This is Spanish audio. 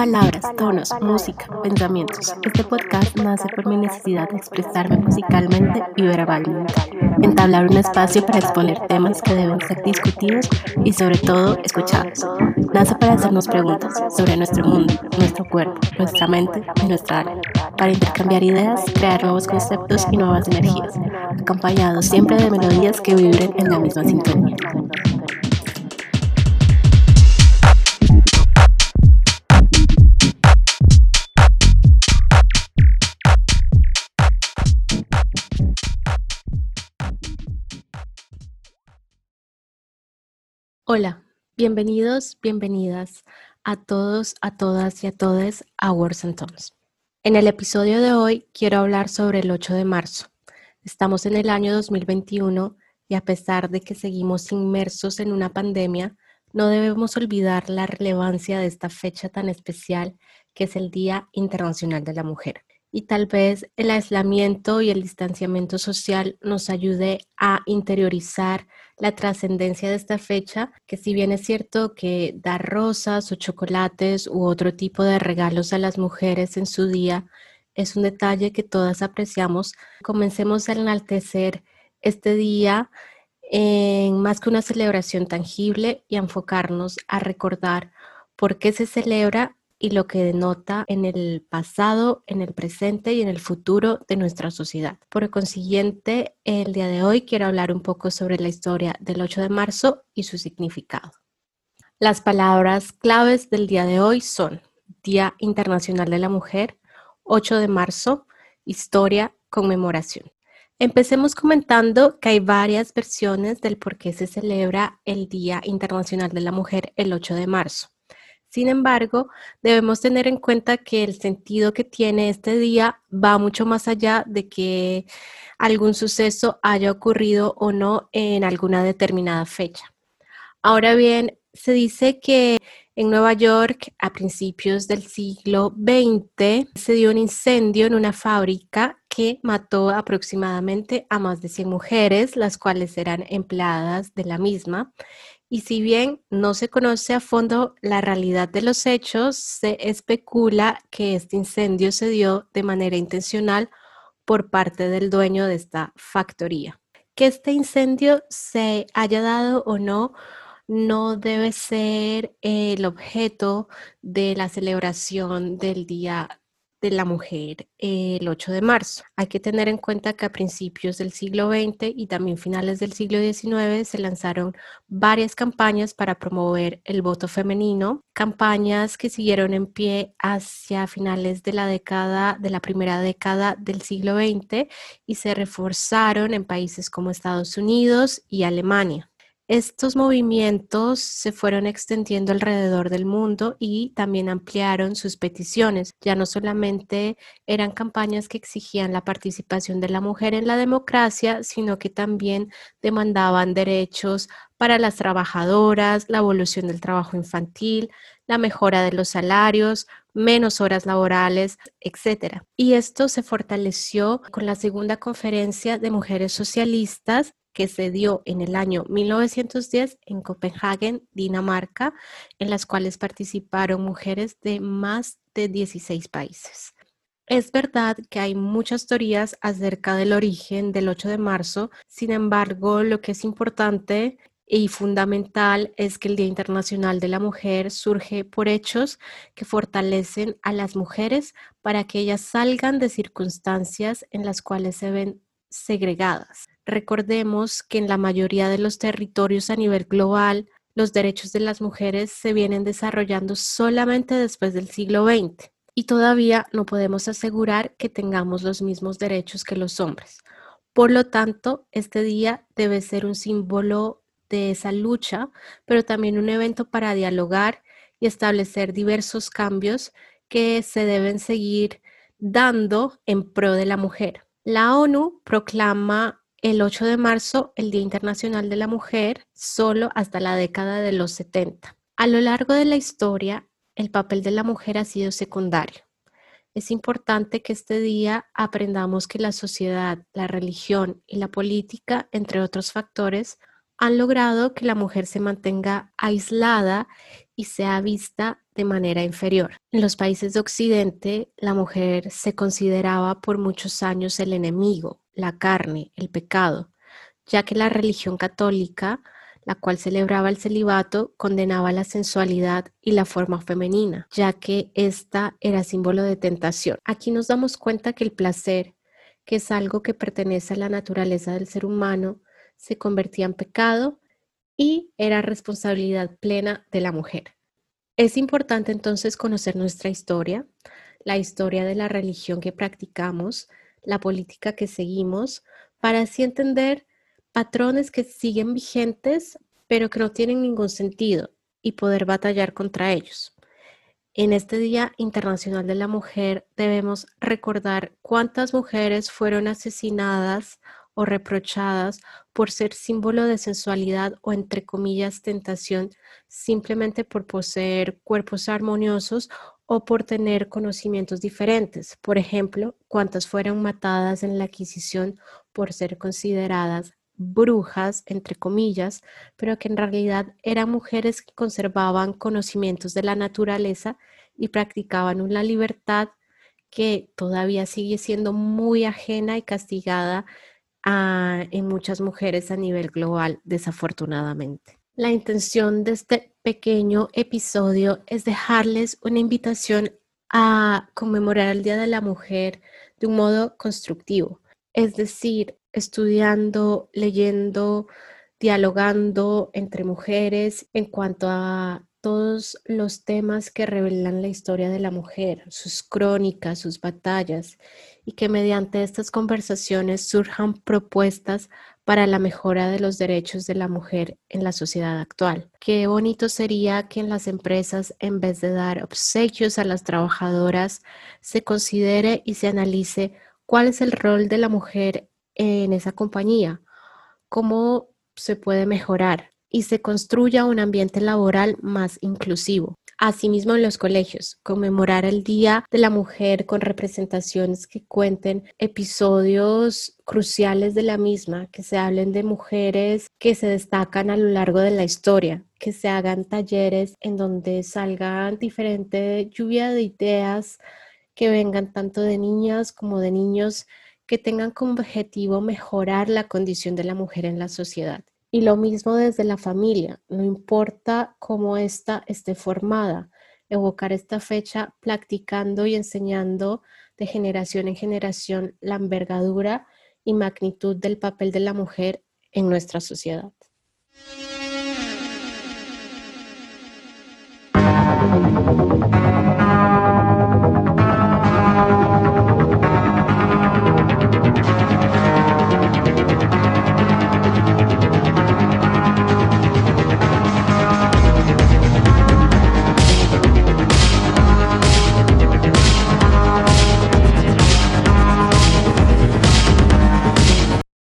Palabras, tonos, música, pensamientos. Este podcast nace por mi necesidad de expresarme musicalmente y verbalmente. Entablar un espacio para exponer temas que deben ser discutidos y sobre todo escuchados. Nace para hacernos preguntas sobre nuestro mundo, nuestro cuerpo, nuestra mente y nuestra alma. Para intercambiar ideas, crear nuevos conceptos y nuevas energías, acompañados siempre de melodías que vibren en la misma sintonía. Hola, bienvenidos, bienvenidas a todos, a todas y a todos a Words and Tones. En el episodio de hoy quiero hablar sobre el 8 de marzo. Estamos en el año 2021 y a pesar de que seguimos inmersos en una pandemia, no debemos olvidar la relevancia de esta fecha tan especial que es el Día Internacional de la Mujer y tal vez el aislamiento y el distanciamiento social nos ayude a interiorizar la trascendencia de esta fecha, que si bien es cierto que dar rosas o chocolates u otro tipo de regalos a las mujeres en su día es un detalle que todas apreciamos, comencemos a enaltecer este día en más que una celebración tangible y enfocarnos a recordar por qué se celebra y lo que denota en el pasado, en el presente y en el futuro de nuestra sociedad. Por consiguiente, el día de hoy quiero hablar un poco sobre la historia del 8 de marzo y su significado. Las palabras claves del día de hoy son Día Internacional de la Mujer, 8 de marzo, historia, conmemoración. Empecemos comentando que hay varias versiones del por qué se celebra el Día Internacional de la Mujer el 8 de marzo. Sin embargo, debemos tener en cuenta que el sentido que tiene este día va mucho más allá de que algún suceso haya ocurrido o no en alguna determinada fecha. Ahora bien, se dice que en Nueva York, a principios del siglo XX, se dio un incendio en una fábrica que mató aproximadamente a más de 100 mujeres, las cuales eran empleadas de la misma. Y si bien no se conoce a fondo la realidad de los hechos, se especula que este incendio se dio de manera intencional por parte del dueño de esta factoría. Que este incendio se haya dado o no, no debe ser el objeto de la celebración del Día de la mujer el 8 de marzo. Hay que tener en cuenta que a principios del siglo XX y también finales del siglo XIX se lanzaron varias campañas para promover el voto femenino, campañas que siguieron en pie hacia finales de la década, de la primera década del siglo XX y se reforzaron en países como Estados Unidos y Alemania. Estos movimientos se fueron extendiendo alrededor del mundo y también ampliaron sus peticiones. Ya no solamente eran campañas que exigían la participación de la mujer en la democracia, sino que también demandaban derechos para las trabajadoras, la evolución del trabajo infantil, la mejora de los salarios, menos horas laborales, etc. Y esto se fortaleció con la segunda conferencia de mujeres socialistas que se dio en el año 1910 en Copenhague, Dinamarca, en las cuales participaron mujeres de más de 16 países. Es verdad que hay muchas teorías acerca del origen del 8 de marzo, sin embargo, lo que es importante y fundamental es que el Día Internacional de la Mujer surge por hechos que fortalecen a las mujeres para que ellas salgan de circunstancias en las cuales se ven segregadas. Recordemos que en la mayoría de los territorios a nivel global, los derechos de las mujeres se vienen desarrollando solamente después del siglo XX y todavía no podemos asegurar que tengamos los mismos derechos que los hombres. Por lo tanto, este día debe ser un símbolo de esa lucha, pero también un evento para dialogar y establecer diversos cambios que se deben seguir dando en pro de la mujer. La ONU proclama el 8 de marzo el Día Internacional de la Mujer solo hasta la década de los 70. A lo largo de la historia, el papel de la mujer ha sido secundario. Es importante que este día aprendamos que la sociedad, la religión y la política, entre otros factores, han logrado que la mujer se mantenga aislada y sea vista de manera inferior. En los países de Occidente, la mujer se consideraba por muchos años el enemigo, la carne, el pecado, ya que la religión católica, la cual celebraba el celibato, condenaba la sensualidad y la forma femenina, ya que ésta era símbolo de tentación. Aquí nos damos cuenta que el placer, que es algo que pertenece a la naturaleza del ser humano, se convertía en pecado y era responsabilidad plena de la mujer. Es importante entonces conocer nuestra historia, la historia de la religión que practicamos, la política que seguimos, para así entender patrones que siguen vigentes pero que no tienen ningún sentido y poder batallar contra ellos. En este Día Internacional de la Mujer debemos recordar cuántas mujeres fueron asesinadas o reprochadas por ser símbolo de sensualidad o entre comillas tentación simplemente por poseer cuerpos armoniosos o por tener conocimientos diferentes. Por ejemplo, cuántas fueron matadas en la adquisición por ser consideradas brujas, entre comillas, pero que en realidad eran mujeres que conservaban conocimientos de la naturaleza y practicaban una libertad que todavía sigue siendo muy ajena y castigada en muchas mujeres a nivel global, desafortunadamente. La intención de este pequeño episodio es dejarles una invitación a conmemorar el Día de la Mujer de un modo constructivo, es decir, estudiando, leyendo, dialogando entre mujeres en cuanto a todos los temas que revelan la historia de la mujer, sus crónicas, sus batallas, y que mediante estas conversaciones surjan propuestas para la mejora de los derechos de la mujer en la sociedad actual. Qué bonito sería que en las empresas, en vez de dar obsequios a las trabajadoras, se considere y se analice cuál es el rol de la mujer en esa compañía, cómo se puede mejorar y se construya un ambiente laboral más inclusivo. Asimismo, en los colegios, conmemorar el Día de la Mujer con representaciones que cuenten episodios cruciales de la misma, que se hablen de mujeres que se destacan a lo largo de la historia, que se hagan talleres en donde salgan diferente lluvia de ideas que vengan tanto de niñas como de niños que tengan como objetivo mejorar la condición de la mujer en la sociedad. Y lo mismo desde la familia, no importa cómo ésta esté formada, evocar esta fecha practicando y enseñando de generación en generación la envergadura y magnitud del papel de la mujer en nuestra sociedad.